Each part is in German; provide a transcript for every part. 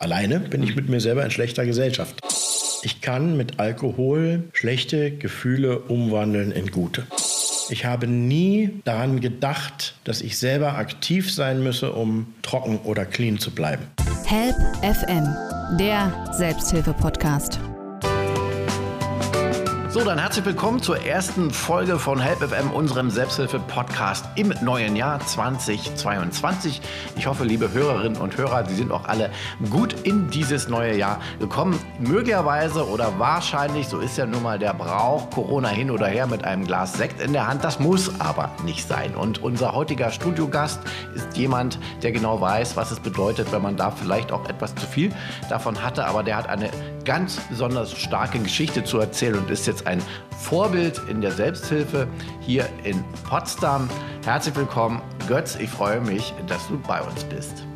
Alleine bin ich mit mir selber in schlechter Gesellschaft. Ich kann mit Alkohol schlechte Gefühle umwandeln in gute. Ich habe nie daran gedacht, dass ich selber aktiv sein müsse, um trocken oder clean zu bleiben. Help FM, der Selbsthilfe-Podcast. So, dann herzlich willkommen zur ersten Folge von Help FM, unserem Selbsthilfe-Podcast im neuen Jahr 2022. Ich hoffe, liebe Hörerinnen und Hörer, Sie sind auch alle gut in dieses neue Jahr gekommen. Möglicherweise oder wahrscheinlich, so ist ja nun mal der Brauch, Corona hin oder her mit einem Glas Sekt in der Hand. Das muss aber nicht sein. Und unser heutiger Studiogast ist jemand, der genau weiß, was es bedeutet, wenn man da vielleicht auch etwas zu viel davon hatte. Aber der hat eine ganz besonders starke Geschichte zu erzählen und ist jetzt ein Vorbild in der Selbsthilfe hier in Potsdam. Herzlich willkommen, Götz. Ich freue mich, dass du bei uns bist.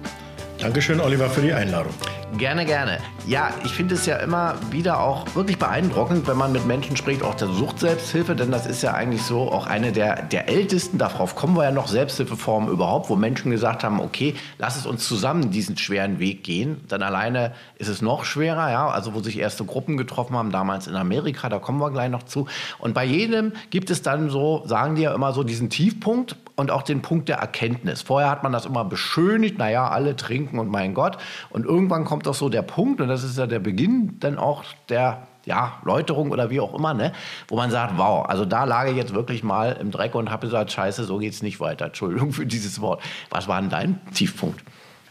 Dankeschön, Oliver, für die Einladung. Gerne, gerne. Ja, ich finde es ja immer wieder auch wirklich beeindruckend, wenn man mit Menschen spricht, auch der Suchtselbsthilfe, denn das ist ja eigentlich so auch eine der, der ältesten, darauf kommen wir ja noch, Selbsthilfeformen überhaupt, wo Menschen gesagt haben, okay, lass es uns zusammen diesen schweren Weg gehen. Dann alleine ist es noch schwerer, ja, also wo sich erste Gruppen getroffen haben, damals in Amerika, da kommen wir gleich noch zu. Und bei jedem gibt es dann so, sagen die ja immer so, diesen Tiefpunkt, und auch den Punkt der Erkenntnis. Vorher hat man das immer beschönigt, naja, alle trinken und mein Gott. Und irgendwann kommt doch so der Punkt, und das ist ja der Beginn dann auch der ja, Läuterung oder wie auch immer, ne? wo man sagt, wow, also da lag ich jetzt wirklich mal im Dreck und habe gesagt, scheiße, so geht's nicht weiter. Entschuldigung für dieses Wort. Was war denn dein Tiefpunkt?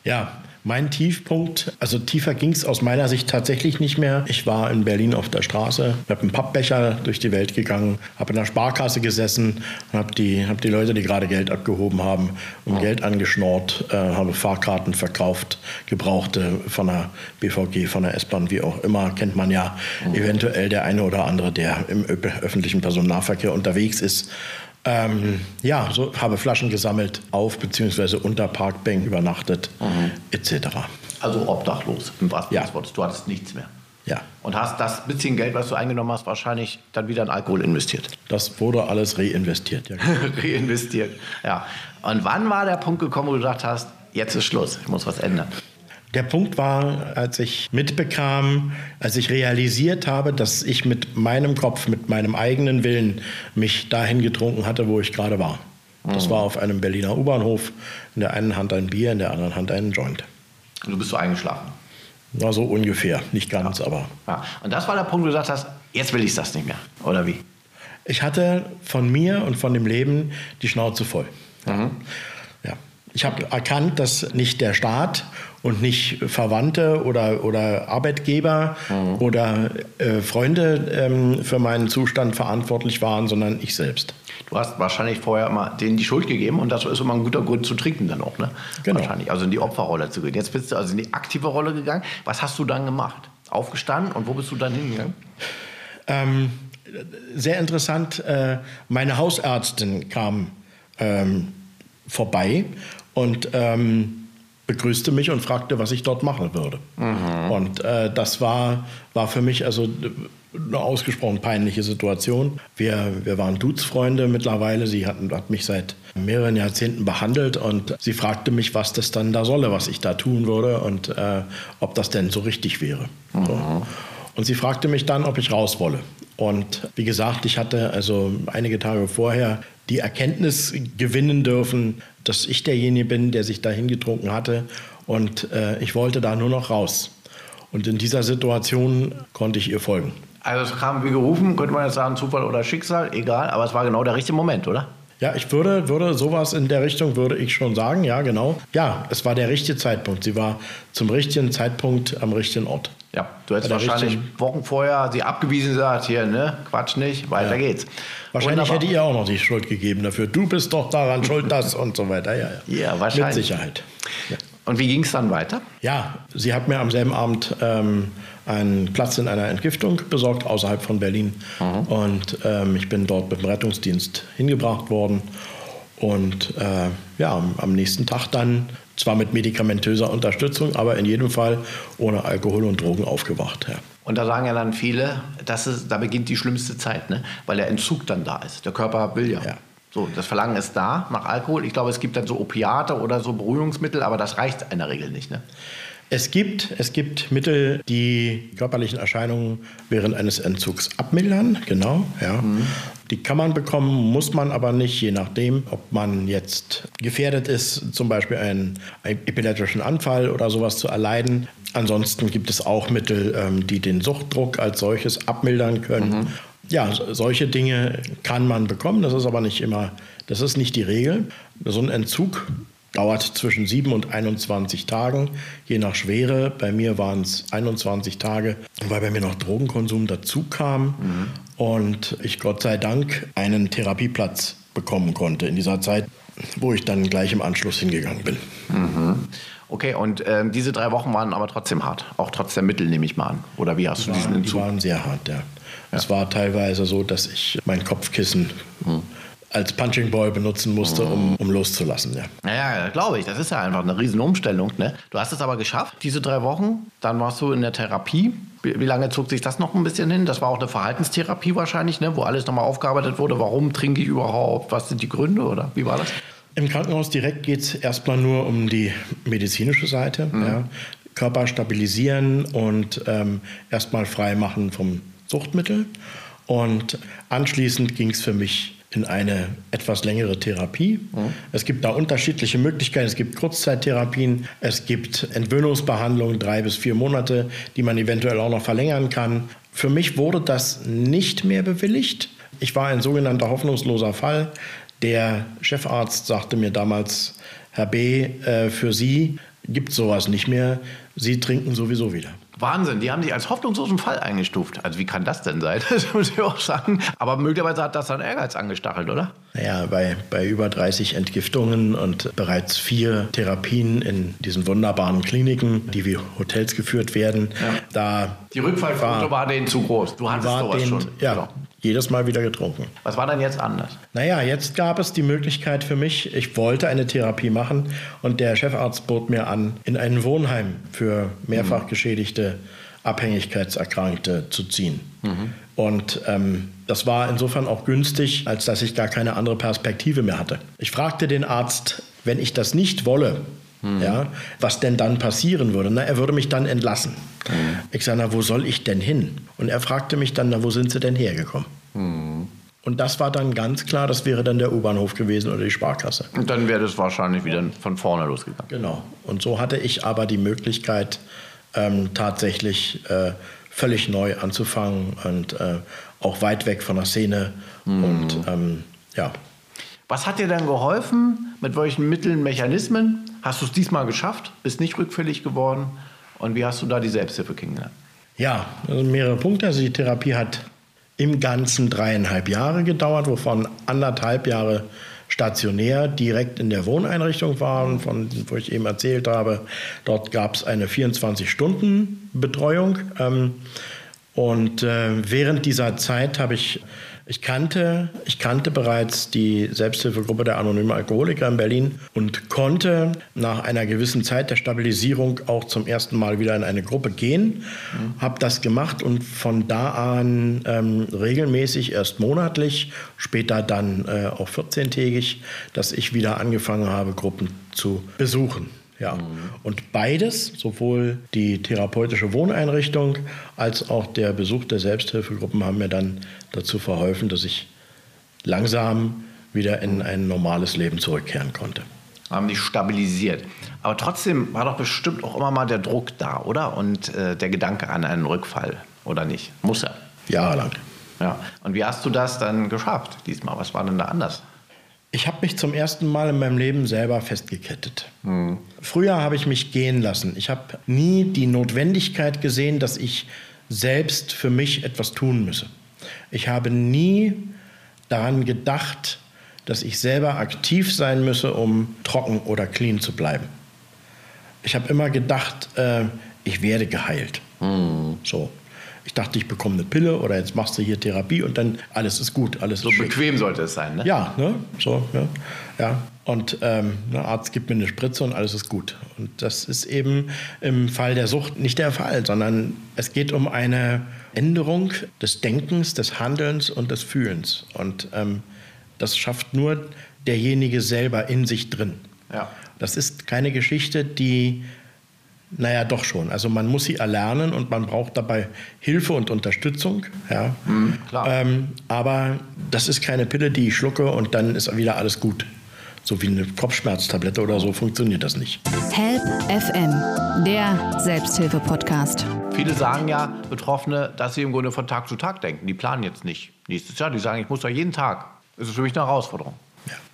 Ja, mein Tiefpunkt, also tiefer ging es aus meiner Sicht tatsächlich nicht mehr. Ich war in Berlin auf der Straße, habe einen Pappbecher durch die Welt gegangen, habe in der Sparkasse gesessen und habe die, hab die Leute, die gerade Geld abgehoben haben, um ja. Geld angeschnort, äh, habe Fahrkarten verkauft, gebrauchte von der BVG, von der S-Bahn, wie auch immer, kennt man ja mhm. eventuell der eine oder andere, der im öffentlichen Personennahverkehr unterwegs ist. Ähm, ja, so habe Flaschen gesammelt, auf bzw. unter Parkbänken übernachtet, mhm. etc. Also obdachlos im wahrsten ja. des Wortes. Du hattest nichts mehr. Ja. Und hast das bisschen Geld, was du eingenommen hast, wahrscheinlich dann wieder in Alkohol investiert. Das wurde alles reinvestiert, ja. reinvestiert, ja. Und wann war der Punkt gekommen, wo du gedacht hast, jetzt ist Schluss, ich muss was ändern? Der Punkt war, als ich mitbekam, als ich realisiert habe, dass ich mit meinem Kopf, mit meinem eigenen Willen mich dahin getrunken hatte, wo ich gerade war. Das war auf einem Berliner U-Bahnhof. In der einen Hand ein Bier, in der anderen Hand einen Joint. Und du bist so eingeschlafen? Na, so ungefähr. Nicht ganz, ja. aber. Ja. Und das war der Punkt, wo du gesagt hast, jetzt will ich das nicht mehr. Oder wie? Ich hatte von mir und von dem Leben die Schnauze voll. Mhm. Ich habe erkannt, dass nicht der Staat und nicht Verwandte oder, oder Arbeitgeber mhm. oder äh, Freunde ähm, für meinen Zustand verantwortlich waren, sondern ich selbst. Du hast wahrscheinlich vorher immer denen die Schuld gegeben und das ist immer ein guter Grund zu trinken dann auch, ne? Genau. Wahrscheinlich, also in die Opferrolle zu gehen. Jetzt bist du also in die aktive Rolle gegangen. Was hast du dann gemacht? Aufgestanden und wo bist du dann hingegangen? Ähm, sehr interessant, äh, meine Hausärztin kam ähm, vorbei und ähm, begrüßte mich und fragte, was ich dort machen würde. Mhm. Und äh, das war, war für mich also eine ausgesprochen peinliche Situation. Wir, wir waren Duzfreunde mittlerweile. Sie hatten, hat mich seit mehreren Jahrzehnten behandelt und sie fragte mich, was das dann da solle, was ich da tun würde und äh, ob das denn so richtig wäre. Mhm. So. Und sie fragte mich dann, ob ich raus wolle. Und wie gesagt, ich hatte also einige Tage vorher die Erkenntnis gewinnen dürfen, dass ich derjenige bin, der sich dahin getrunken hatte und äh, ich wollte da nur noch raus. Und in dieser Situation konnte ich ihr folgen. Also es kam wie gerufen, könnte man jetzt sagen, Zufall oder Schicksal, egal, aber es war genau der richtige Moment, oder? Ja, ich würde, würde sowas in der Richtung, würde ich schon sagen, ja, genau. Ja, es war der richtige Zeitpunkt. Sie war zum richtigen Zeitpunkt am richtigen Ort. Ja, du hättest wahrscheinlich Wochen vorher sie abgewiesen gesagt, hier, ne, Quatsch nicht, weiter ja. geht's. Wahrscheinlich Wunderbar. hätte ihr auch noch die Schuld gegeben dafür. Du bist doch daran schuld, das und so weiter. Ja, ja. ja wahrscheinlich. Mit Sicherheit. Ja. Und wie ging es dann weiter? Ja, sie hat mir am selben Abend ähm, einen Platz in einer Entgiftung besorgt, außerhalb von Berlin. Mhm. Und ähm, ich bin dort mit dem Rettungsdienst hingebracht worden. Und äh, ja, am nächsten Tag dann zwar mit medikamentöser Unterstützung, aber in jedem Fall ohne Alkohol und Drogen aufgewacht. Ja. Und da sagen ja dann viele, das ist, da beginnt die schlimmste Zeit, ne? weil der Entzug dann da ist. Der Körper will ja. ja. So, das Verlangen ist da nach Alkohol. Ich glaube, es gibt dann so Opiate oder so Beruhigungsmittel, aber das reicht in der Regel nicht. Ne? Es gibt, es gibt Mittel, die körperlichen Erscheinungen während eines Entzugs abmildern, genau, ja. Mhm. Die kann man bekommen, muss man aber nicht, je nachdem, ob man jetzt gefährdet ist, zum Beispiel einen, einen epileptischen Anfall oder sowas zu erleiden. Ansonsten gibt es auch Mittel, ähm, die den Suchtdruck als solches abmildern können. Mhm. Ja, solche Dinge kann man bekommen, das ist aber nicht immer, das ist nicht die Regel. So ein Entzug dauert zwischen 7 und 21 Tagen, je nach Schwere. Bei mir waren es 21 Tage, weil bei mir noch Drogenkonsum dazu kam mhm. Und ich Gott sei Dank einen Therapieplatz bekommen konnte in dieser Zeit, wo ich dann gleich im Anschluss hingegangen bin. Mhm. Okay, und äh, diese drei Wochen waren aber trotzdem hart, auch trotz der Mittel nehme ich mal an. Oder wie hast die du diesen Entzug? Die waren sehr hart, ja. ja. Es war teilweise so, dass ich mein Kopfkissen mhm als Punching Ball benutzen musste, um, um loszulassen. Ja. ja, glaube ich. Das ist ja einfach eine Riesenumstellung. Ne? Du hast es aber geschafft, diese drei Wochen. Dann warst du in der Therapie. Wie, wie lange zog sich das noch ein bisschen hin? Das war auch eine Verhaltenstherapie wahrscheinlich, ne? wo alles nochmal aufgearbeitet wurde. Warum trinke ich überhaupt? Was sind die Gründe oder wie war das? Im Krankenhaus direkt geht es erstmal nur um die medizinische Seite. Mhm. Ja. Körper stabilisieren und ähm, erstmal frei machen vom Suchtmittel. Und anschließend ging es für mich in eine etwas längere Therapie. Mhm. Es gibt da unterschiedliche Möglichkeiten. Es gibt Kurzzeittherapien, es gibt Entwöhnungsbehandlungen, drei bis vier Monate, die man eventuell auch noch verlängern kann. Für mich wurde das nicht mehr bewilligt. Ich war ein sogenannter hoffnungsloser Fall. Der Chefarzt sagte mir damals, Herr B., äh, für Sie gibt sowas nicht mehr. Sie trinken sowieso wieder. Wahnsinn, die haben sich als hoffnungslosen Fall eingestuft. Also wie kann das denn sein? Das muss ich auch sagen. Aber möglicherweise hat das dann Ehrgeiz angestachelt, oder? Naja, bei, bei über 30 Entgiftungen und bereits vier Therapien in diesen wunderbaren Kliniken, die wie Hotels geführt werden, ja. da... Die Rückfallquote war, war denen zu groß. Du hattest sowas den, schon. Ja, genau jedes Mal wieder getrunken. Was war denn jetzt anders? Naja, jetzt gab es die Möglichkeit für mich, ich wollte eine Therapie machen und der Chefarzt bot mir an, in ein Wohnheim für mehrfach geschädigte Abhängigkeitserkrankte zu ziehen. Mhm. Und ähm, das war insofern auch günstig, als dass ich gar keine andere Perspektive mehr hatte. Ich fragte den Arzt, wenn ich das nicht wolle, mhm. ja, was denn dann passieren würde. Na, er würde mich dann entlassen. Mhm. Ich sage, na, wo soll ich denn hin? Und er fragte mich dann, na, wo sind Sie denn hergekommen? Mhm. Und das war dann ganz klar, das wäre dann der U-Bahnhof gewesen oder die Sparkasse. Und dann wäre das wahrscheinlich wieder von vorne losgegangen. Genau. Und so hatte ich aber die Möglichkeit, ähm, tatsächlich äh, völlig neu anzufangen und äh, auch weit weg von der Szene. Mhm. Und ähm, ja. Was hat dir dann geholfen? Mit welchen Mitteln, Mechanismen? Hast du es diesmal geschafft? Bist nicht rückfällig geworden? Und wie hast du da die Selbsthilfe kennengelernt? Ja, also mehrere Punkte. Also die Therapie hat im Ganzen dreieinhalb Jahre gedauert, wovon anderthalb Jahre stationär direkt in der Wohneinrichtung waren, von wo ich eben erzählt habe. Dort gab es eine 24-Stunden-Betreuung. Ähm, und äh, während dieser Zeit habe ich ich kannte, ich kannte bereits die Selbsthilfegruppe der anonymen Alkoholiker in Berlin und konnte nach einer gewissen Zeit der Stabilisierung auch zum ersten Mal wieder in eine Gruppe gehen. Mhm. Habe das gemacht und von da an ähm, regelmäßig, erst monatlich, später dann äh, auch 14-tägig, dass ich wieder angefangen habe, Gruppen zu besuchen. Ja. Mhm. Und beides, sowohl die therapeutische Wohneinrichtung als auch der Besuch der Selbsthilfegruppen, haben mir dann dazu verholfen, dass ich langsam wieder in ein normales Leben zurückkehren konnte. Haben die stabilisiert. Aber trotzdem war doch bestimmt auch immer mal der Druck da, oder? Und äh, der Gedanke an einen Rückfall, oder nicht? Muss er. Jahrelang. Ja. Und wie hast du das dann geschafft diesmal? Was war denn da anders? Ich habe mich zum ersten Mal in meinem Leben selber festgekettet. Mhm. Früher habe ich mich gehen lassen. Ich habe nie die Notwendigkeit gesehen, dass ich selbst für mich etwas tun müsse. Ich habe nie daran gedacht, dass ich selber aktiv sein müsse, um trocken oder clean zu bleiben. Ich habe immer gedacht, äh, ich werde geheilt. Mhm. So. Ich dachte, ich bekomme eine Pille oder jetzt machst du hier Therapie und dann alles ist gut, alles so ist bequem sollte es sein, ne? Ja, ne? So, ja. ja. Und ähm, der Arzt gibt mir eine Spritze und alles ist gut. Und das ist eben im Fall der Sucht nicht der Fall, sondern es geht um eine Änderung des Denkens, des Handelns und des Fühlens. Und ähm, das schafft nur derjenige selber in sich drin. Ja. Das ist keine Geschichte, die Naja, doch schon. Also man muss sie erlernen und man braucht dabei Hilfe und Unterstützung. Ja. Mhm, klar. Ähm, aber das ist keine Pille, die ich schlucke und dann ist wieder alles gut. So wie eine Kopfschmerztablette oder so funktioniert das nicht. Help FM, der Selbsthilfe-Podcast. Viele sagen ja, Betroffene, dass sie im Grunde von Tag zu Tag denken. Die planen jetzt nicht nächstes Jahr. Die sagen, ich muss doch jeden Tag. Das ist für mich eine Herausforderung.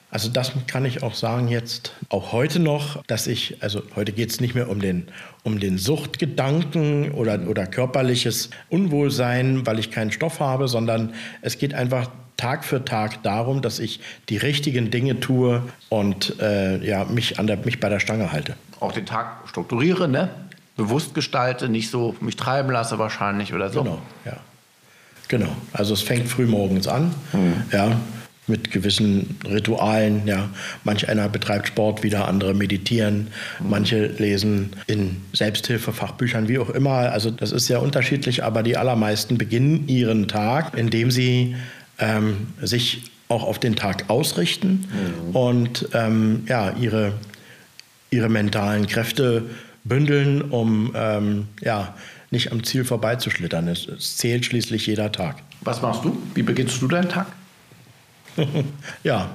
Also das kann ich auch sagen jetzt, auch heute noch, dass ich, also heute geht es nicht mehr um den, um den Suchtgedanken oder, oder körperliches Unwohlsein, weil ich keinen Stoff habe, sondern es geht einfach Tag für Tag darum, dass ich die richtigen Dinge tue und äh, ja, mich, an der, mich bei der Stange halte. Auch den Tag strukturiere, ne? bewusst gestalte, nicht so mich treiben lasse wahrscheinlich oder so. Genau, ja. Genau. Also es fängt früh morgens an, mhm. ja, mit gewissen Ritualen. Ja. Manch einer betreibt Sport, wieder andere meditieren, manche lesen in Selbsthilfefachbüchern, wie auch immer. Also das ist sehr unterschiedlich, aber die allermeisten beginnen ihren Tag, indem sie ähm, sich auch auf den Tag ausrichten mhm. und ähm, ja, ihre, ihre mentalen Kräfte bündeln, um ähm, ja, nicht am Ziel vorbeizuschlittern. Es, es zählt schließlich jeder Tag. Was machst du? Wie beginnst du deinen Tag? Ja,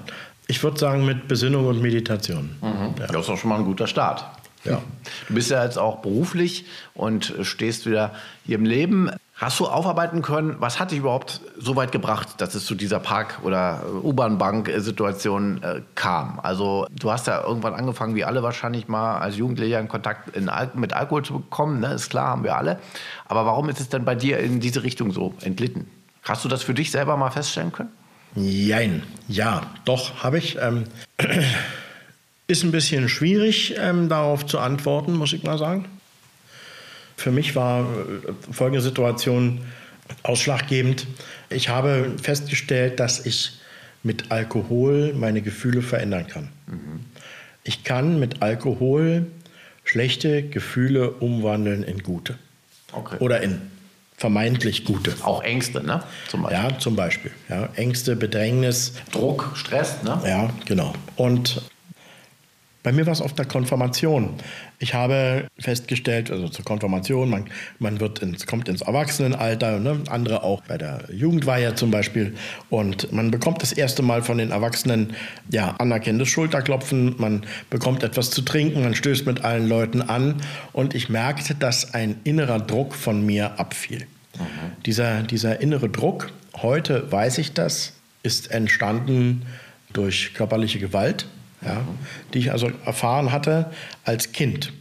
ich würde sagen mit Besinnung und Meditation. Mhm. Ja. Das ist auch schon mal ein guter Start. Ja. Du bist ja jetzt auch beruflich und stehst wieder hier im Leben. Hast du aufarbeiten können, was hat dich überhaupt so weit gebracht, dass es zu dieser Park- oder U-Bahn-Bank-Situation äh, kam? Also du hast ja irgendwann angefangen, wie alle wahrscheinlich mal als Jugendlicher in Kontakt in Al mit Alkohol zu bekommen, ne? ist klar, haben wir alle. Aber warum ist es denn bei dir in diese Richtung so entlitten? Hast du das für dich selber mal feststellen können? Jein, ja, doch, habe ich. Ähm, ist ein bisschen schwierig, ähm, darauf zu antworten, muss ich mal sagen. Für mich war äh, folgende Situation ausschlaggebend. Ich habe festgestellt, dass ich mit Alkohol meine Gefühle verändern kann. Mhm. Ich kann mit Alkohol schlechte Gefühle umwandeln in gute. Okay. Oder in vermeintlich gute. Auch Ängste, ne? Zum ja, zum Beispiel. Ja, Ängste, Bedrängnis. Druck, Stress, ne? Ja, genau. Und bei mir war es auf der Konfirmation. Ich habe festgestellt, also zur Konfirmation, man, man wird ins, kommt ins Erwachsenenalter, ne? andere auch bei der Jugendweihe zum Beispiel. Und man bekommt das erste Mal von den Erwachsenen ja, anerkennendes Schulterklopfen, man bekommt etwas zu trinken, man stößt mit allen Leuten an. Und ich merkte, dass ein innerer Druck von mir abfiel. Mhm. Dieser, dieser innere Druck, heute weiß ich das, ist entstanden durch körperliche Gewalt ja, die ich also erfahren hatte als Kind.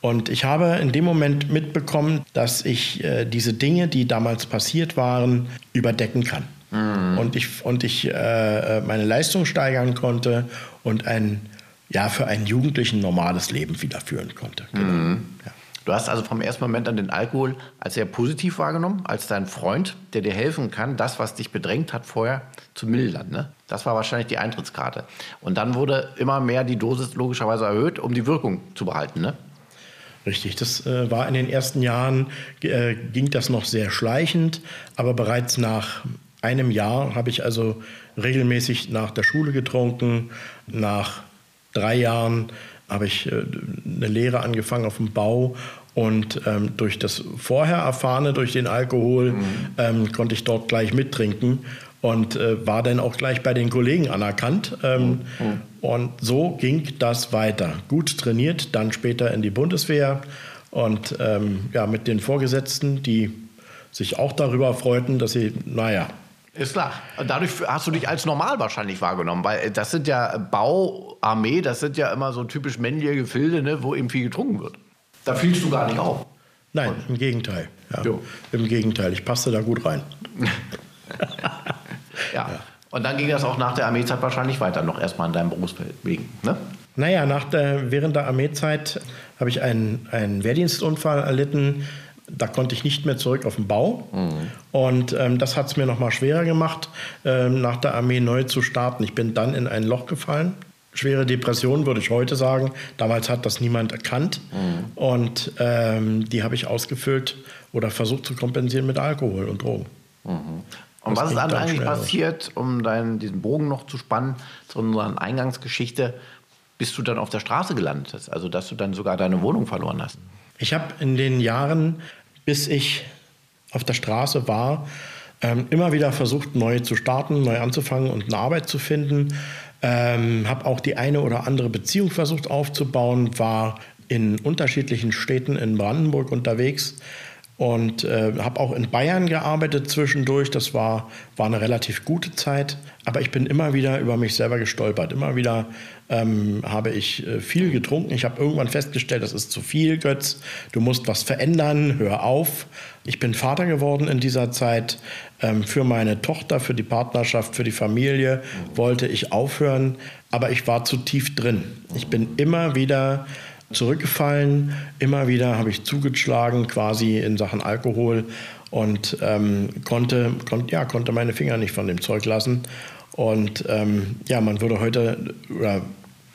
Und ich habe in dem Moment mitbekommen, dass ich äh, diese Dinge, die damals passiert waren, überdecken kann. Mhm. Und ich, und ich äh, meine Leistung steigern konnte und ein, ja, für einen Jugendlichen normales Leben wiederführen konnte. Genau. Mhm. Ja. Du hast also vom ersten Moment an den Alkohol als sehr positiv wahrgenommen, als dein Freund, der dir helfen kann, das, was dich bedrängt hat, vorher zu mildern. Ne? Das war wahrscheinlich die Eintrittskarte. Und dann wurde immer mehr die Dosis logischerweise erhöht, um die Wirkung zu behalten. Ne? Richtig, das äh, war in den ersten Jahren, äh, ging das noch sehr schleichend, aber bereits nach einem Jahr habe ich also regelmäßig nach der Schule getrunken. Nach drei Jahren habe ich äh, eine Lehre angefangen auf dem Bau und ähm, durch das vorher Erfahrene, durch den Alkohol, mhm. ähm, konnte ich dort gleich mittrinken und äh, war dann auch gleich bei den Kollegen anerkannt. Ähm, mhm. Und so ging das weiter. Gut trainiert, dann später in die Bundeswehr und ähm, ja, mit den Vorgesetzten, die sich auch darüber freuten, dass sie, naja, ist klar. Dadurch hast du dich als normal wahrscheinlich wahrgenommen, weil äh, das sind ja Bau, Armee, das sind ja immer so typisch männliche Gefilde, ne, wo eben viel getrunken wird. Da fielst du gar nicht auf. Nein, im Gegenteil. Ja. Im Gegenteil, ich passte da gut rein. ja. ja. Und dann ging das auch nach der Armeezeit wahrscheinlich weiter, noch erstmal in deinem Berufsfeld wegen. Ne? Naja, nach der, während der Armeezeit habe ich einen, einen Wehrdienstunfall erlitten da konnte ich nicht mehr zurück auf den Bau. Mhm. Und ähm, das hat es mir noch mal schwerer gemacht, ähm, nach der Armee neu zu starten. Ich bin dann in ein Loch gefallen. Schwere Depression, würde ich heute sagen. Damals hat das niemand erkannt. Mhm. Und ähm, die habe ich ausgefüllt oder versucht zu kompensieren mit Alkohol und Drogen. Mhm. Und das was ist dann eigentlich passiert, um deinen, diesen Bogen noch zu spannen, zu unserer Eingangsgeschichte, bis du dann auf der Straße gelandet hast? Also, dass du dann sogar deine Wohnung verloren hast? Ich habe in den Jahren, bis ich auf der Straße war, ähm, immer wieder versucht, neu zu starten, neu anzufangen und eine Arbeit zu finden. Ähm, habe auch die eine oder andere Beziehung versucht aufzubauen, war in unterschiedlichen Städten in Brandenburg unterwegs und äh, habe auch in Bayern gearbeitet zwischendurch. Das war, war eine relativ gute Zeit, aber ich bin immer wieder über mich selber gestolpert. Immer wieder ähm, habe ich äh, viel getrunken. Ich habe irgendwann festgestellt, das ist zu viel, Götz. Du musst was verändern, hör auf. Ich bin Vater geworden in dieser Zeit. Ähm, für meine Tochter, für die Partnerschaft, für die Familie wollte ich aufhören, aber ich war zu tief drin. Ich bin immer wieder zurückgefallen. Immer wieder habe ich zugeschlagen, quasi in Sachen Alkohol und ähm, konnte, kon, ja, konnte meine Finger nicht von dem Zeug lassen. Und ähm, ja, man würde heute, oder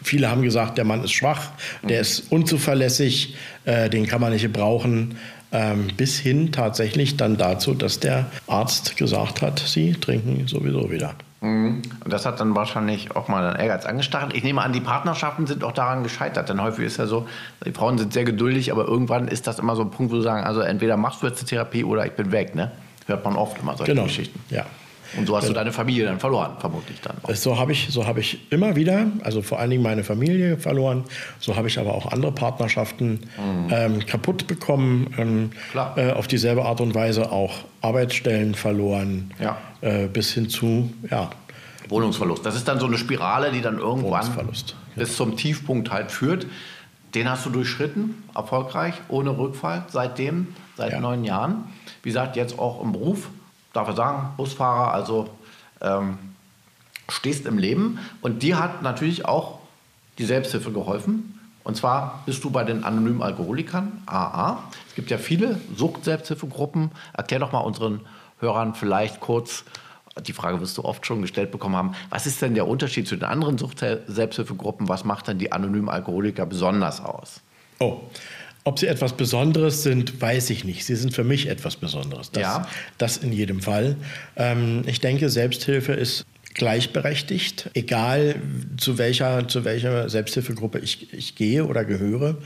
viele haben gesagt, der Mann ist schwach, der ist unzuverlässig, äh, den kann man nicht gebrauchen. Ähm, bis hin tatsächlich dann dazu, dass der Arzt gesagt hat, sie trinken sowieso wieder. Mhm. Und das hat dann wahrscheinlich auch mal einen Ehrgeiz angestachelt. Ich nehme an, die Partnerschaften sind auch daran gescheitert. Denn häufig ist ja so, die Frauen sind sehr geduldig, aber irgendwann ist das immer so ein Punkt, wo sie sagen, also entweder machst du jetzt eine Therapie oder ich bin weg. Ne? Hört man oft immer solche genau. Geschichten. Ja. Und so hast du deine Familie dann verloren, vermutlich dann. Auch. So habe ich, so hab ich immer wieder, also vor allen Dingen meine Familie verloren. So habe ich aber auch andere Partnerschaften mhm. ähm, kaputt bekommen. Ähm, äh, auf dieselbe Art und Weise auch Arbeitsstellen verloren. Ja. Äh, bis hin zu, ja. Wohnungsverlust. Das ist dann so eine Spirale, die dann irgendwann bis zum Tiefpunkt halt führt. Den hast du durchschritten, erfolgreich, ohne Rückfall, seitdem, seit ja. neun Jahren. Wie gesagt, jetzt auch im Beruf darf ich sagen, Busfahrer, also ähm, stehst im Leben. Und dir hat natürlich auch die Selbsthilfe geholfen. Und zwar bist du bei den anonymen Alkoholikern, AA. Es gibt ja viele Sucht-Selbsthilfegruppen. Erklär doch mal unseren Hörern vielleicht kurz, die Frage wirst du oft schon gestellt bekommen haben, was ist denn der Unterschied zu den anderen Sucht-Selbsthilfegruppen? Was macht denn die anonymen Alkoholiker besonders aus? Oh, ob sie etwas Besonderes sind, weiß ich nicht. Sie sind für mich etwas Besonderes. Das, ja. das in jedem Fall. Ähm, ich denke, Selbsthilfe ist gleichberechtigt, egal zu welcher, zu welcher Selbsthilfegruppe ich, ich gehe oder gehöre.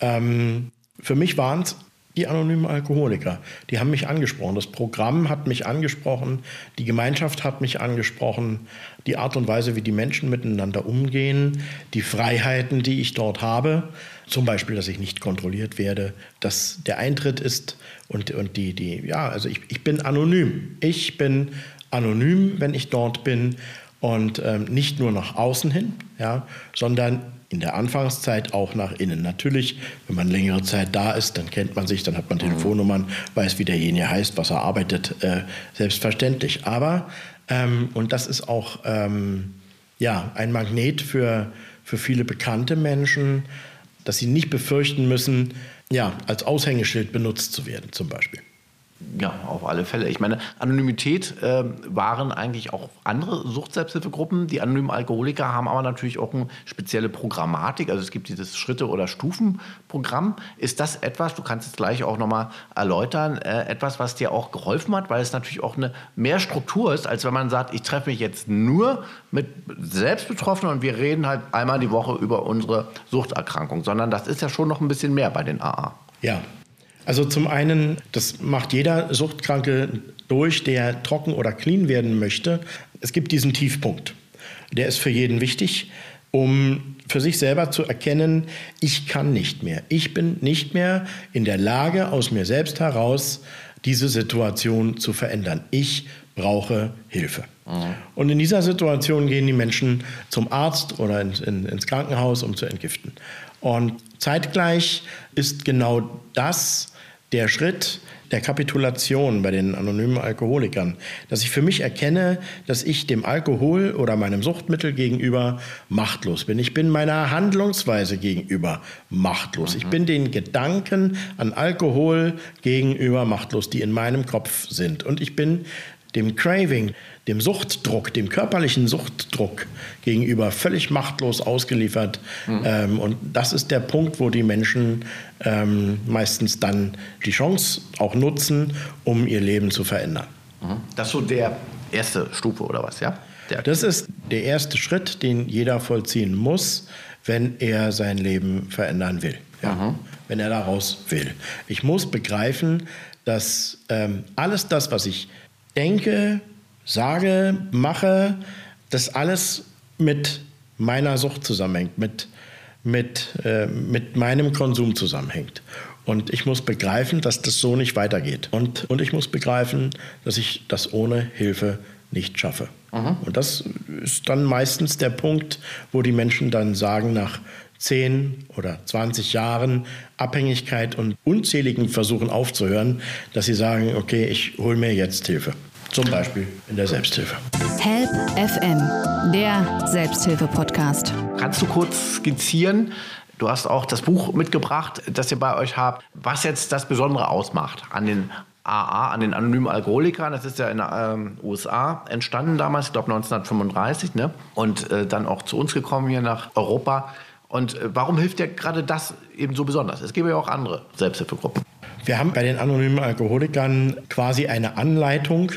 Ähm, für mich waren es die anonymen Alkoholiker. Die haben mich angesprochen. Das Programm hat mich angesprochen. Die Gemeinschaft hat mich angesprochen. Die Art und Weise, wie die Menschen miteinander umgehen. Die Freiheiten, die ich dort habe. Zum Beispiel, dass ich nicht kontrolliert werde, dass der Eintritt ist und, und die, die, ja, also ich, ich bin anonym. Ich bin anonym, wenn ich dort bin und ähm, nicht nur nach außen hin, ja, sondern in der Anfangszeit auch nach innen. Natürlich, wenn man längere Zeit da ist, dann kennt man sich, dann hat man Telefonnummern, weiß, wie derjenige heißt, was er arbeitet, äh, selbstverständlich. Aber, ähm, und das ist auch ähm, ja, ein Magnet für, für viele bekannte Menschen, dass sie nicht befürchten müssen, ja, als Aushängeschild benutzt zu werden, zum Beispiel. Ja, auf alle Fälle. Ich meine, Anonymität äh, waren eigentlich auch andere Sucht-Selbsthilfegruppen. Die anonymen Alkoholiker haben aber natürlich auch eine spezielle Programmatik. Also es gibt dieses Schritte- oder Stufenprogramm. Ist das etwas, du kannst es gleich auch nochmal erläutern, äh, etwas, was dir auch geholfen hat, weil es natürlich auch eine mehr Struktur ist, als wenn man sagt, ich treffe mich jetzt nur mit Selbstbetroffenen und wir reden halt einmal die Woche über unsere Suchterkrankung, sondern das ist ja schon noch ein bisschen mehr bei den AA. Ja, also zum einen, das macht jeder Suchtkranke durch, der trocken oder clean werden möchte. Es gibt diesen Tiefpunkt. Der ist für jeden wichtig, um für sich selber zu erkennen, ich kann nicht mehr. Ich bin nicht mehr in der Lage, aus mir selbst heraus diese Situation zu verändern. Ich brauche Hilfe. Mhm. Und in dieser Situation gehen die Menschen zum Arzt oder ins, in, ins Krankenhaus, um zu entgiften. Und zeitgleich ist genau das der Schritt der Kapitulation bei den anonymen Alkoholikern, dass ich für mich erkenne, dass ich dem Alkohol oder meinem Suchtmittel gegenüber machtlos bin. Ich bin meiner Handlungsweise gegenüber machtlos. Mhm. Ich bin den Gedanken an Alkohol gegenüber machtlos, die in meinem Kopf sind. Und ich bin dem Craving, dem Suchtdruck, dem körperlichen Suchtdruck gegenüber völlig machtlos ausgeliefert. Mhm. Ähm, und das ist der Punkt, wo die Menschen ähm, meistens dann die Chance auch nutzen, um ihr Leben zu verändern. Mhm. Das ist so der erste Stufe oder was, ja? Der das ist der erste Schritt, den jeder vollziehen muss, wenn er sein Leben verändern will. ja, mhm. wenn er da raus will. Ich muss begreifen, dass ähm, alles das, was ich denke, sage, mache, das alles mit meiner Sucht zusammenhängt, mit, mit, äh, mit meinem Konsum zusammenhängt. Und ich muss begreifen, dass das so nicht weitergeht. Und, und ich muss begreifen, dass ich das ohne Hilfe nicht schaffe. Mhm. Und das ist dann meistens der Punkt, wo die Menschen dann sagen, nach 10 oder 20 Jahren Abhängigkeit und unzähligen Versuchen aufzuhören, dass sie sagen, okay, ich hole mir jetzt Hilfe. Zum Beispiel in der Selbsthilfe. Help FM, der Selbsthilfe-Podcast. Kannst du kurz skizzieren, Du hast auch das Buch mitgebracht, das ihr bei euch habt, was jetzt das Besondere ausmacht an den AA, an den anonymen Alkoholikern. Das ist ja in den ähm, USA entstanden damals, ich glaube 1935, ne? und äh, dann auch zu uns gekommen hier nach Europa. Und äh, warum hilft dir gerade das eben so besonders? Es gibt ja auch andere Selbsthilfegruppen. Wir haben bei den anonymen Alkoholikern quasi eine Anleitung,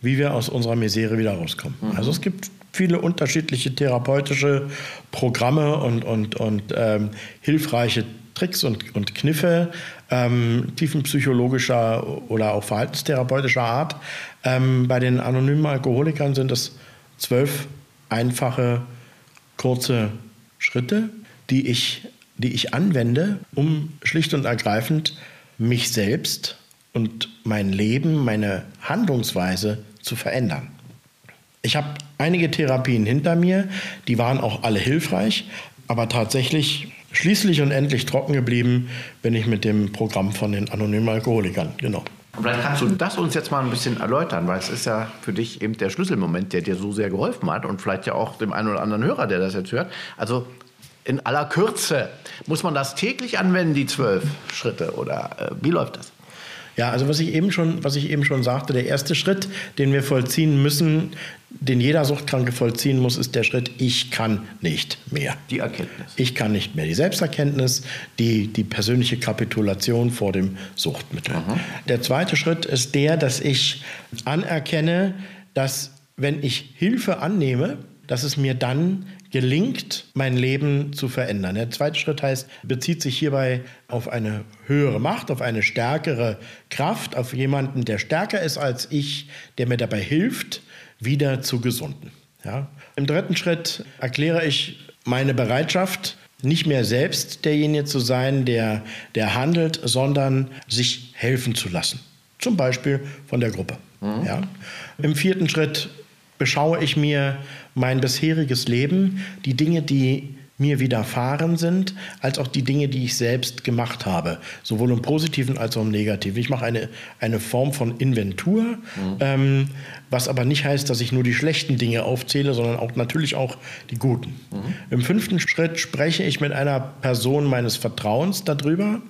wie wir aus unserer Misere wieder rauskommen. Mhm. Also es gibt viele unterschiedliche therapeutische Programme und, und, und ähm, hilfreiche Tricks und, und Kniffe ähm, tiefenpsychologischer oder auch verhaltenstherapeutischer Art. Ähm, bei den anonymen Alkoholikern sind es zwölf einfache, kurze Schritte, die ich, die ich anwende, um schlicht und ergreifend mich selbst und mein Leben, meine Handlungsweise zu verändern. Ich habe einige Therapien hinter mir, die waren auch alle hilfreich, aber tatsächlich schließlich und endlich trocken geblieben bin ich mit dem Programm von den anonymen Alkoholikern. Genau. Vielleicht kannst du das uns jetzt mal ein bisschen erläutern, weil es ist ja für dich eben der Schlüsselmoment, der dir so sehr geholfen hat und vielleicht ja auch dem einen oder anderen Hörer, der das jetzt hört. Also in aller Kürze, muss man das täglich anwenden, die zwölf Schritte, oder äh, wie läuft das? Ja, also was ich eben schon, was ich eben schon sagte, der erste Schritt, den wir vollziehen müssen, den jeder Suchtkranke vollziehen muss, ist der Schritt, ich kann nicht mehr. Die Erkenntnis. Ich kann nicht mehr. Die Selbsterkenntnis, die, die persönliche Kapitulation vor dem Suchtmittel. Aha. Der zweite Schritt ist der, dass ich anerkenne, dass wenn ich Hilfe annehme, dass es mir dann gelingt, mein Leben zu verändern. Der zweite Schritt heißt, bezieht sich hierbei auf eine höhere Macht, auf eine stärkere Kraft, auf jemanden, der stärker ist als ich, der mir dabei hilft, wieder zu gesunden. Ja? Im dritten Schritt erkläre ich meine Bereitschaft, nicht mehr selbst derjenige zu sein, der, der handelt, sondern sich helfen zu lassen. Zum Beispiel von der Gruppe. Mhm. Ja? Im vierten Schritt beschaue ich mir mein bisheriges Leben, die Dinge, die mir widerfahren sind, als auch die Dinge, die ich selbst gemacht habe, sowohl im Positiven als auch im Negativen. Ich mache eine, eine Form von Inventur, mhm. ähm, was aber nicht heißt, dass ich nur die schlechten Dinge aufzähle, sondern auch natürlich auch die guten. Mhm. Im fünften Schritt spreche ich mit einer Person meines Vertrauens darüber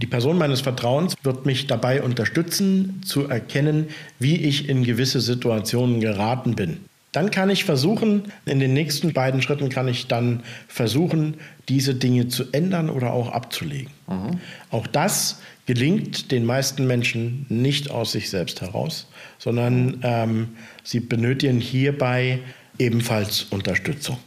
die Person meines Vertrauens wird mich dabei unterstützen, zu erkennen, wie ich in gewisse Situationen geraten bin. Dann kann ich versuchen, in den nächsten beiden Schritten kann ich dann versuchen, diese Dinge zu ändern oder auch abzulegen. Mhm. Auch das gelingt den meisten Menschen nicht aus sich selbst heraus, sondern ähm, sie benötigen hierbei ebenfalls Unterstützung.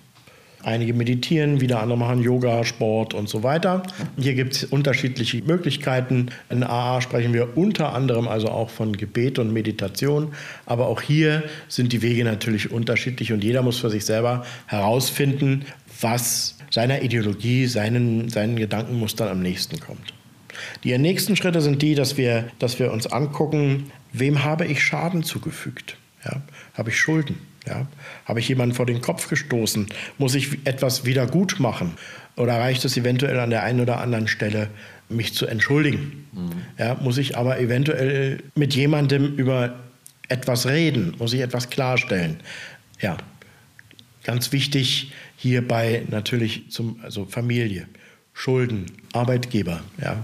Einige meditieren, wieder andere machen Yoga, Sport und so weiter. Hier gibt es unterschiedliche Möglichkeiten. In AA sprechen wir unter anderem also auch von Gebet und Meditation. Aber auch hier sind die Wege natürlich unterschiedlich und jeder muss für sich selber herausfinden, was seiner Ideologie, seinen, seinen Gedankenmustern am nächsten kommt. Die nächsten Schritte sind die, dass wir, dass wir uns angucken, wem habe ich Schaden zugefügt? Ja? Habe ich Schulden? Ja? Habe ich jemanden vor den Kopf gestoßen? Muss ich etwas wieder gut machen? Oder reicht es eventuell an der einen oder anderen Stelle, mich zu entschuldigen? Mhm. Ja, muss ich aber eventuell mit jemandem über etwas reden? Muss ich etwas klarstellen? Ja, ganz wichtig hierbei natürlich zum, also Familie, Schulden, Arbeitgeber. Ja.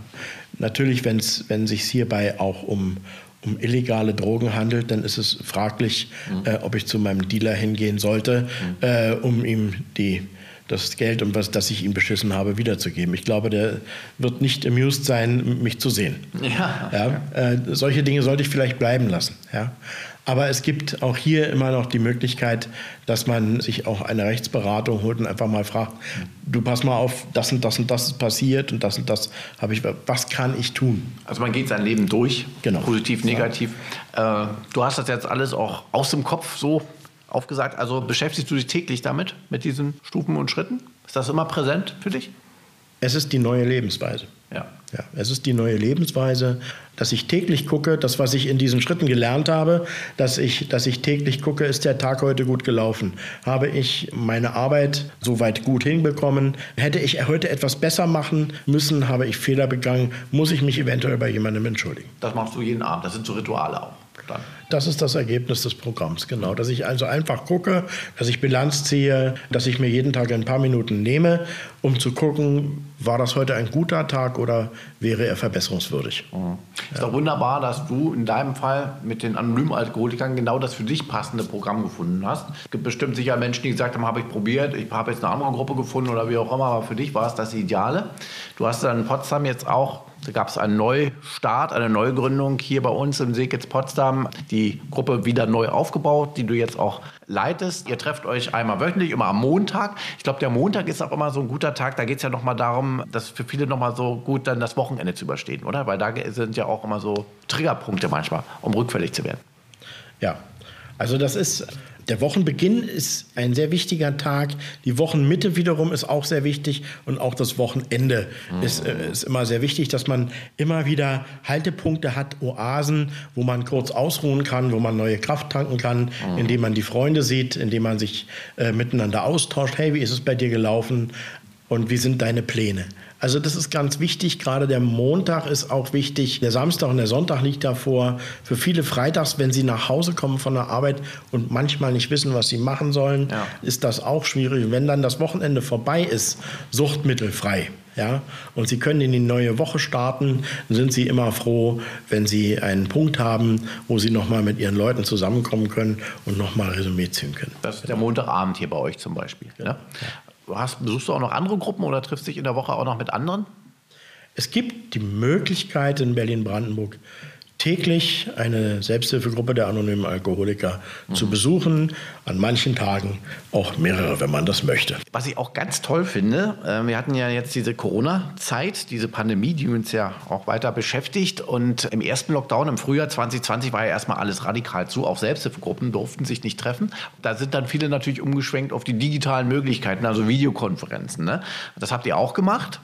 Natürlich, wenn's, wenn es sich hierbei auch um, um illegale Drogen handelt, dann ist es fraglich, mhm. äh, ob ich zu meinem Dealer hingehen sollte, mhm. äh, um ihm die, das Geld, um was, das ich ihm beschissen habe, wiederzugeben. Ich glaube, der wird nicht amused sein, mich zu sehen. Ja. ja äh, solche Dinge sollte ich vielleicht bleiben lassen. Ja. Aber es gibt auch hier immer noch die Möglichkeit, dass man sich auch eine Rechtsberatung holt und einfach mal fragt, du pass mal auf, das und das und das ist passiert und das und das habe ich, was kann ich tun? Also man geht sein Leben durch, genau. positiv, negativ. Ja. Äh, du hast das jetzt alles auch aus dem Kopf so aufgesagt. Also beschäftigst du dich täglich damit, mit diesen Stufen und Schritten? Ist das immer präsent für dich? Es ist die neue Lebensweise. Ja. ja. Es ist die neue Lebensweise, dass ich täglich gucke, das, was ich in diesen Schritten gelernt habe, dass ich, dass ich täglich gucke, ist der Tag heute gut gelaufen? Habe ich meine Arbeit soweit gut hinbekommen? Hätte ich heute etwas besser machen müssen? Habe ich Fehler begangen? Muss ich mich eventuell bei jemandem entschuldigen? Das machst du jeden Abend. Das sind so Rituale auch dann. Das ist das Ergebnis des Programms, genau. Dass ich also einfach gucke, dass ich Bilanz ziehe, dass ich mir jeden Tag ein paar Minuten nehme, um zu gucken, war das heute ein guter Tag oder wäre er verbesserungswürdig. Mhm. Ist doch wunderbar, dass du in deinem Fall mit den anonymen Alkoholikern genau das für dich passende Programm gefunden hast. Es gibt bestimmt sicher Menschen, die gesagt haben, habe ich probiert, ich habe jetzt eine andere Gruppe gefunden oder wie auch immer, aber für dich war es das Ideale. Du hast dann in Potsdam jetzt auch da gab es einen Neustart, eine Neugründung hier bei uns im Seekitz Potsdam. Die Gruppe wieder neu aufgebaut, die du jetzt auch leitest. Ihr trefft euch einmal wöchentlich, immer am Montag. Ich glaube, der Montag ist auch immer so ein guter Tag. Da geht es ja nochmal darum, dass für viele nochmal so gut dann das Wochenende zu überstehen, oder? Weil da sind ja auch immer so Triggerpunkte manchmal, um rückfällig zu werden. Ja, also das ist der Wochenbeginn ist ein sehr wichtiger Tag. Die Wochenmitte wiederum ist auch sehr wichtig und auch das Wochenende mhm. ist, äh, ist immer sehr wichtig, dass man immer wieder Haltepunkte hat, Oasen, wo man kurz ausruhen kann, wo man neue Kraft tanken kann, mhm. indem man die Freunde sieht, indem man sich äh, miteinander austauscht. Hey, wie ist es bei dir gelaufen? Und wie sind deine Pläne? Also das ist ganz wichtig. Gerade der Montag ist auch wichtig. Der Samstag und der Sonntag liegt davor. Für viele Freitags, wenn sie nach Hause kommen von der Arbeit und manchmal nicht wissen, was sie machen sollen, ja. ist das auch schwierig. Wenn dann das Wochenende vorbei ist, suchtmittelfrei. Ja, und Sie können in die neue Woche starten, sind Sie immer froh, wenn Sie einen Punkt haben, wo Sie nochmal mit Ihren Leuten zusammenkommen können und nochmal Resümee ziehen können. Das ist der Montagabend hier bei euch zum Beispiel. Ne? Hast, besuchst du auch noch andere Gruppen oder triffst dich in der Woche auch noch mit anderen? Es gibt die Möglichkeit in Berlin-Brandenburg, täglich eine Selbsthilfegruppe der anonymen Alkoholiker mhm. zu besuchen. An manchen Tagen auch mehrere, wenn man das möchte. Was ich auch ganz toll finde, äh, wir hatten ja jetzt diese Corona-Zeit, diese Pandemie, die uns ja auch weiter beschäftigt. Und im ersten Lockdown im Frühjahr 2020 war ja erstmal alles radikal zu. Auch Selbsthilfegruppen durften sich nicht treffen. Da sind dann viele natürlich umgeschwenkt auf die digitalen Möglichkeiten, also Videokonferenzen. Ne? Das habt ihr auch gemacht.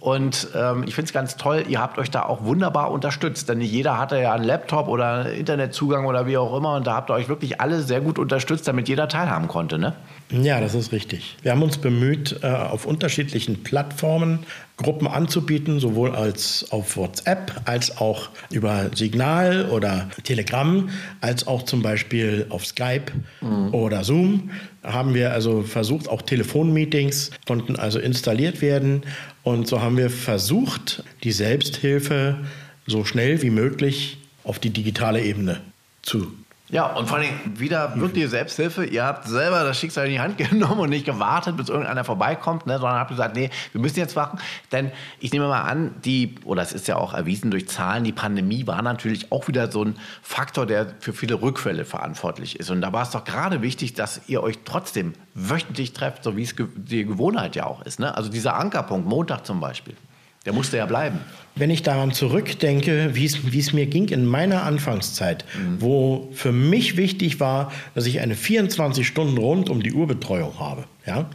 Und ähm, ich finde es ganz toll, ihr habt euch da auch wunderbar unterstützt, denn nicht jeder hatte ja einen Laptop oder Internetzugang oder wie auch immer und da habt ihr euch wirklich alle sehr gut unterstützt, damit jeder teilhaben konnte, ne? Ja, das ist richtig. Wir haben uns bemüht, äh, auf unterschiedlichen Plattformen Gruppen anzubieten, sowohl als auf WhatsApp als auch über Signal oder Telegram, als auch zum Beispiel auf Skype mhm. oder Zoom. Haben wir also versucht, auch Telefonmeetings konnten also installiert werden. Und so haben wir versucht, die Selbsthilfe so schnell wie möglich auf die digitale Ebene zu ja, und vor allem wieder wirkliche Selbsthilfe. Ihr habt selber das Schicksal in die Hand genommen und nicht gewartet, bis irgendeiner vorbeikommt, ne, sondern habt gesagt, nee, wir müssen jetzt machen. Denn ich nehme mal an, die, oder es ist ja auch erwiesen durch Zahlen, die Pandemie war natürlich auch wieder so ein Faktor, der für viele Rückfälle verantwortlich ist. Und da war es doch gerade wichtig, dass ihr euch trotzdem wöchentlich trefft, so wie es die Gewohnheit ja auch ist. Ne? Also dieser Ankerpunkt, Montag zum Beispiel. Der musste ja bleiben. Wenn ich daran zurückdenke, wie es mir ging in meiner Anfangszeit, mhm. wo für mich wichtig war, dass ich eine 24 Stunden rund um die Uhr Betreuung habe, ja,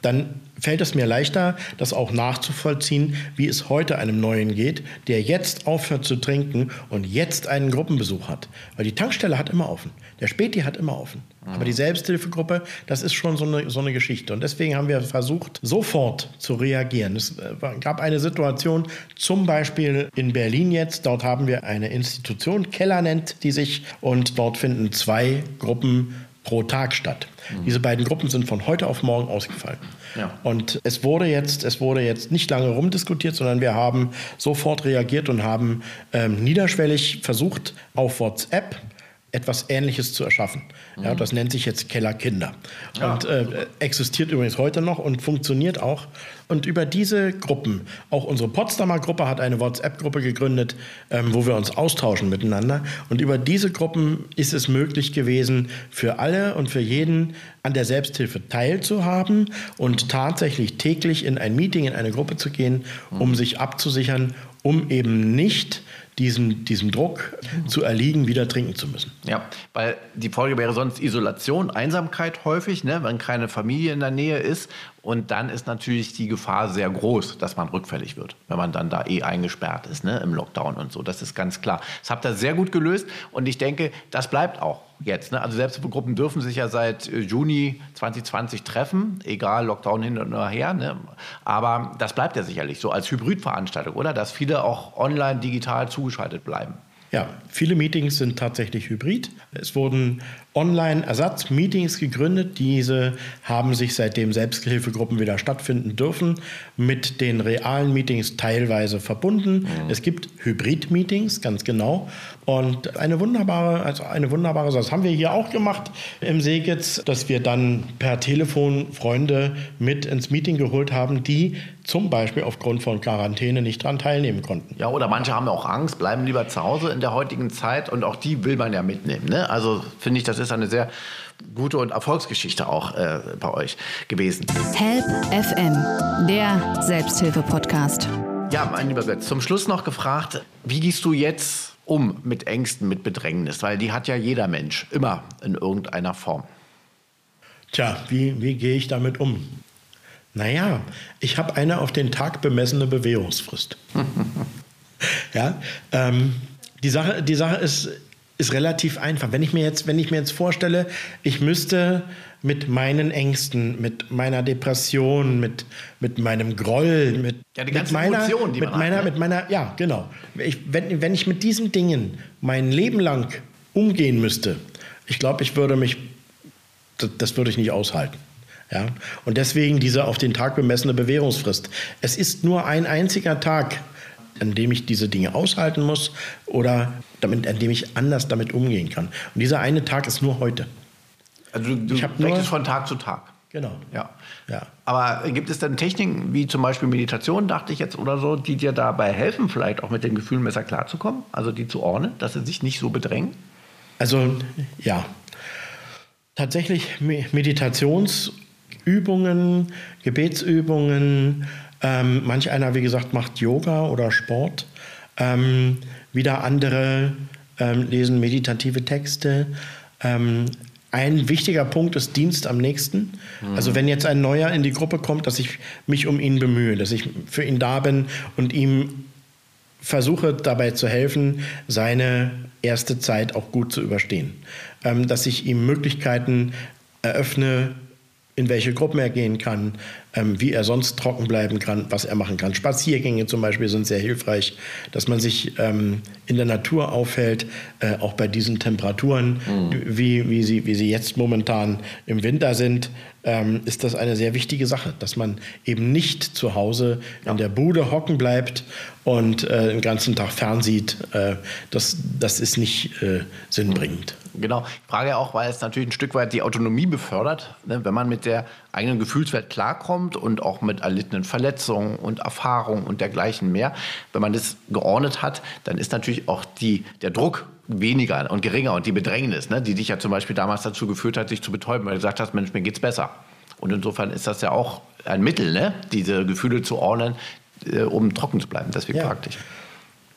dann fällt es mir leichter, das auch nachzuvollziehen, wie es heute einem Neuen geht, der jetzt aufhört zu trinken und jetzt einen Gruppenbesuch hat. Weil die Tankstelle hat immer offen, der Späti hat immer offen. Aber die Selbsthilfegruppe, das ist schon so eine, so eine Geschichte. Und deswegen haben wir versucht, sofort zu reagieren. Es äh, gab eine Situation, zum Beispiel in Berlin jetzt, dort haben wir eine Institution, Keller nennt die sich, und dort finden zwei Gruppen pro Tag statt. Mhm. Diese beiden Gruppen sind von heute auf morgen ausgefallen. Ja. Und es wurde jetzt, es wurde jetzt nicht lange rumdiskutiert, sondern wir haben sofort reagiert und haben ähm, niederschwellig versucht, auf WhatsApp etwas Ähnliches zu erschaffen. Ja, das nennt sich jetzt Keller Kinder Ja, und äh, existiert übrigens heute noch und funktioniert auch. Und über diese Gruppen, auch unsere Potsdamer Gruppe hat eine WhatsApp-Gruppe gegründet, ähm, wo wir uns austauschen miteinander. Und über diese Gruppen ist es möglich gewesen, für alle und für jeden an der Selbsthilfe teilzuhaben und tatsächlich täglich in ein Meeting, in eine Gruppe zu gehen, um sich abzusichern, um eben nicht diesem, diesem Druck zu erliegen, wieder trinken zu müssen. Ja, weil die Folge wäre sonst Isolation, Einsamkeit häufig, ne, wenn keine Familie in der Nähe ist. Und dann ist natürlich die Gefahr sehr groß, dass man rückfällig wird, wenn man dann da eh eingesperrt ist, ne, im Lockdown und so. Das ist ganz klar. Das habt ihr sehr gut gelöst und ich denke, das bleibt auch jetzt. Ne? Also Selbsthilfegruppen dürfen sich ja seit äh, Juni 2020 treffen, egal Lockdown hin und her. Ne? Aber das bleibt ja sicherlich so als Hybridveranstaltung, oder? Dass viele auch online, digital zugeschaltet bleiben. Ja, viele Meetings sind tatsächlich hybrid. Es wurden Online-Ersatz-Meetings gegründet. Diese haben sich seitdem Selbsthilfegruppen wieder stattfinden dürfen, mit den realen Meetings teilweise verbunden. Es gibt Hybrid-Meetings, ganz genau. Und eine wunderbare, also eine wunderbare Sache. Das haben wir hier auch gemacht im Segitz, dass wir dann per Telefon Freunde mit ins Meeting geholt haben, die zum Beispiel aufgrund von Quarantäne nicht daran teilnehmen konnten. Ja, oder manche haben auch Angst, bleiben lieber zu Hause in der heutigen Zeit und auch die will man ja mitnehmen. Ne? Also finde ich, das ist eine sehr gute und Erfolgsgeschichte auch äh, bei euch gewesen. Help FM, der Selbsthilfe-Podcast. Ja, mein lieber Götz, zum Schluss noch gefragt, wie gehst du jetzt um mit Ängsten, mit Bedrängnis? Weil die hat ja jeder Mensch, immer in irgendeiner Form. Tja, wie, wie gehe ich damit um? Naja, ich habe eine auf den Tag bemessene Bewährungsfrist. ja, ähm, die Sache, die Sache ist, ist relativ einfach. Wenn ich, mir jetzt, wenn ich mir jetzt vorstelle, ich müsste mit meinen Ängsten, mit meiner Depression, mit, mit meinem Groll, mit, Ja, mit meiner, Emotionen, die mit meiner, hat, ne? mit meiner, ja, genau. Ich, wenn, wenn ich mit diesen Dingen mein Leben lang umgehen müsste, ich glaube, ich würde mich, das, das würde ich nicht aushalten. Ja? Und deswegen diese auf den Tag bemessene Bewährungsfrist. Es ist nur ein einziger Tag, an dem ich diese Dinge aushalten muss oder damit, an dem ich anders damit umgehen kann. Und dieser eine Tag ist nur heute. Also du, du Ich wechselst von Tag zu Tag. Genau. Ja. Ja. Aber gibt es denn Techniken wie zum Beispiel Meditation, dachte ich jetzt oder so, die dir dabei helfen, vielleicht auch mit den Gefühlen besser klarzukommen? Also die zu ordnen, dass sie sich nicht so bedrängen? Also ja, tatsächlich Me- Meditationsübungen, Gebetsübungen. Ähm, manch einer, wie gesagt, macht Yoga oder Sport. Ähm, wieder andere ähm, lesen meditative Texte. Ähm, ein wichtiger Punkt ist Dienst am nächsten. Also wenn jetzt ein Neuer in die Gruppe kommt, dass ich mich um ihn bemühe, dass ich für ihn da bin und ihm versuche dabei zu helfen, seine erste Zeit auch gut zu überstehen. Ähm, dass ich ihm Möglichkeiten eröffne, in welche Gruppen er gehen kann, ähm, wie er sonst trocken bleiben kann, was er machen kann. Spaziergänge zum Beispiel sind sehr hilfreich, dass man sich ähm, in der Natur aufhält, äh, auch bei diesen Temperaturen, wie, wie, sie, wie sie jetzt momentan im Winter sind, ähm, ist das eine sehr wichtige Sache, dass man eben nicht zu Hause in der Bude hocken bleibt und äh, den ganzen Tag fernsieht. Äh, das, das ist nicht äh, sinnbringend. Genau. Ich frage ja auch, weil es natürlich ein Stück weit die Autonomie befördert, ne? wenn man mit der eigenen Gefühlswelt klarkommt und auch mit erlittenen Verletzungen und Erfahrungen und dergleichen mehr. Wenn man das geordnet hat, dann ist natürlich auch die, der Druck weniger und geringer und die Bedrängnis, ne? die dich ja zum Beispiel damals dazu geführt hat, dich zu betäuben, weil du gesagt hast, Mensch, mir geht's besser. Und insofern ist das ja auch ein Mittel, ne? diese Gefühle zu ordnen, äh, um trocken zu bleiben. Deswegen Ja. praktisch.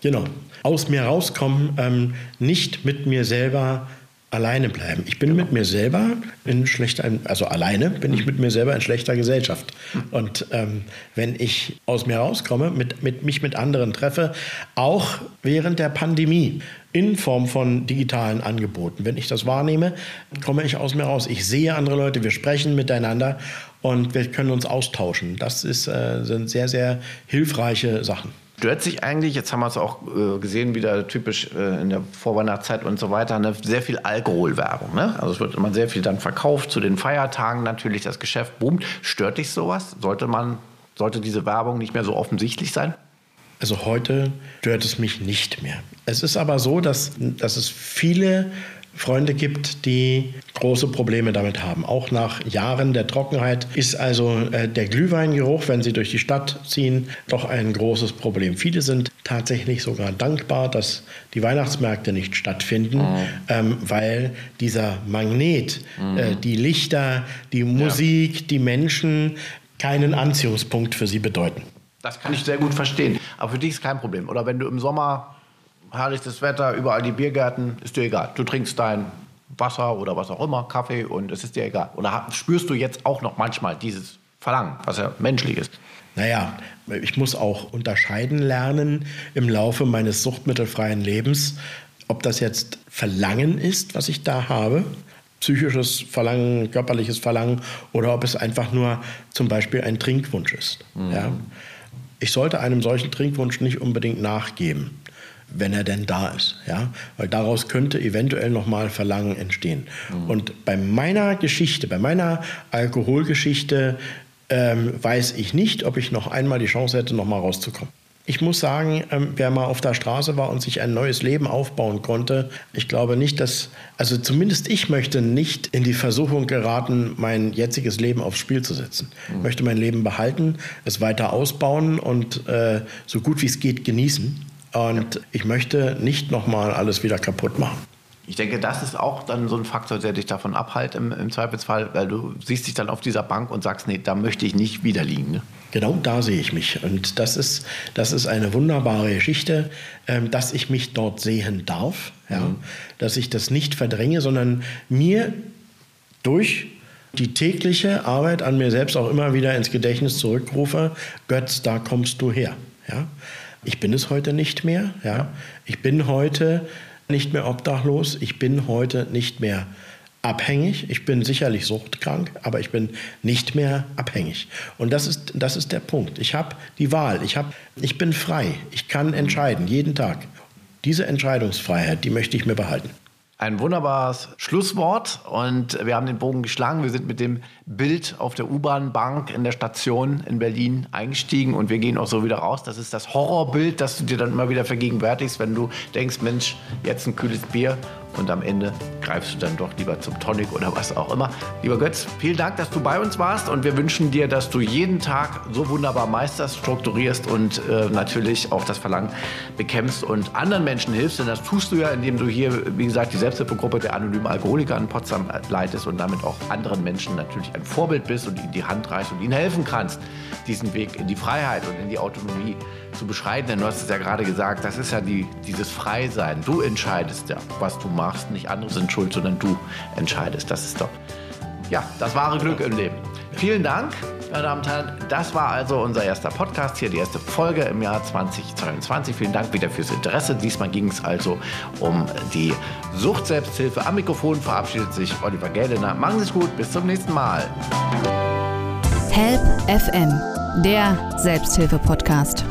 Genau. Aus mir rauskommen, ähm, nicht mit mir selber alleine bleiben. Ich bin mit mir selber in schlechter, also alleine bin ich mit mir selber in schlechter Gesellschaft. Und ähm, wenn ich aus mir rauskomme, mit, mit, mich mit anderen treffe, auch während der Pandemie in Form von digitalen Angeboten, wenn ich das wahrnehme, komme ich aus mir raus. Ich sehe andere Leute, wir sprechen miteinander und wir können uns austauschen. Das ist, äh, sind sehr, sehr hilfreiche Sachen. Stört sich eigentlich, jetzt haben wir es auch äh, gesehen, wieder typisch äh, in der Vorweihnachtszeit und so weiter, ne, sehr viel Alkoholwerbung. Ne? Also es wird immer sehr viel dann verkauft, zu den Feiertagen natürlich, das Geschäft boomt. Stört dich sowas? Sollte man, sollte diese Werbung nicht mehr so offensichtlich sein? Also heute stört es mich nicht mehr. Es ist aber so, dass, dass es viele Freunde gibt, die große Probleme damit haben. Auch nach Jahren der Trockenheit ist also äh, der Glühweingeruch, wenn sie durch die Stadt ziehen, doch ein großes Problem. Viele sind tatsächlich sogar dankbar, dass die Weihnachtsmärkte nicht stattfinden, mhm. ähm, weil dieser Magnet, mhm. äh, die Lichter, die Musik, ja. die Menschen keinen Anziehungspunkt für sie bedeuten. Das kann ich sehr gut verstehen. Aber für dich ist kein Problem. Oder wenn du im Sommer herrliches Wetter, überall die Biergärten, ist dir egal. Du trinkst dein Wasser oder was auch immer, Kaffee und es ist dir egal. Oder spürst du jetzt auch noch manchmal dieses Verlangen, was ja menschlich ist? Naja, ich muss auch unterscheiden lernen im Laufe meines suchtmittelfreien Lebens, ob das jetzt Verlangen ist, was ich da habe, psychisches Verlangen, körperliches Verlangen, oder ob es einfach nur zum Beispiel ein Trinkwunsch ist. Mhm. Ja? Ich sollte einem solchen Trinkwunsch nicht unbedingt nachgeben wenn er denn da ist. Ja? Weil daraus könnte eventuell nochmal Verlangen entstehen. Mhm. Und bei meiner Geschichte, bei meiner Alkoholgeschichte, ähm, weiß ich nicht, ob ich noch einmal die Chance hätte, nochmal rauszukommen. Ich muss sagen, ähm, wer mal auf der Straße war und sich ein neues Leben aufbauen konnte, ich glaube nicht, dass, also zumindest ich möchte nicht in die Versuchung geraten, mein jetziges Leben aufs Spiel zu setzen. Ich möchte mein Leben behalten, es weiter ausbauen und äh, so gut wie es geht genießen. Und ich möchte nicht nochmal alles wieder kaputt machen. Ich denke, das ist auch dann so ein Faktor, der dich davon abhält im, im, Zweifelsfall, weil du siehst dich dann auf dieser Bank und sagst, nee, da möchte ich nicht wieder liegen. Ne? Genau da sehe ich mich. Und das ist, das ist eine wunderbare Geschichte, ähm, dass ich mich dort sehen darf, ja? Mhm. dass ich das nicht verdränge, sondern mir durch die tägliche Arbeit an mir selbst auch immer wieder ins Gedächtnis zurückrufe, Götz, da kommst du her. Ja? Ich bin es heute nicht mehr. Ja? Ich bin heute nicht mehr obdachlos. Ich bin heute nicht mehr abhängig. Ich bin sicherlich suchtkrank, aber ich bin nicht mehr abhängig. Und das ist, das ist der Punkt. Ich habe die Wahl. Ich, hab, ich bin frei. Ich kann entscheiden, jeden Tag. Diese Entscheidungsfreiheit, die möchte ich mir behalten. Ein wunderbares Schlusswort und wir haben den Bogen geschlagen. Wir sind mit dem Bild auf der U-Bahn-Bank in der Station in Berlin eingestiegen und wir gehen auch so wieder raus. Das ist das Horrorbild, das du dir dann immer wieder vergegenwärtigst, wenn du denkst, Mensch, jetzt ein kühles Bier und am Ende greifst du dann doch lieber zum Tonic oder was auch immer. Lieber Götz, vielen Dank, dass du bei uns warst und wir wünschen dir, dass du jeden Tag so wunderbar meisterst, strukturierst und äh, natürlich auch das Verlangen bekämpfst und anderen Menschen hilfst. Denn das tust du ja, indem du hier, wie gesagt, die Selbsthilfegruppe der anonymen Alkoholiker in Potsdam leitest und damit auch anderen Menschen natürlich ein Vorbild bist und ihnen die Hand reichst und ihnen helfen kannst, diesen Weg in die Freiheit und in die Autonomie zu beschreiten. Denn du hast es ja gerade gesagt, das ist ja die, dieses Freisein. Du entscheidest ja, was du machst. Nicht andere sind schuld, sondern du entscheidest. Das ist doch, ja, das wahre Glück im Leben. Vielen Dank, meine Damen und Herren. Das war also unser erster Podcast hier, die erste Folge im Jahr 2022. Vielen Dank wieder fürs Interesse. Diesmal ging es also um die Sucht-Selbsthilfe. Am Mikrofon verabschiedet sich Oliver Gählener. Machen Sie es gut, bis zum nächsten Mal. Help FM, der Selbsthilfe-Podcast.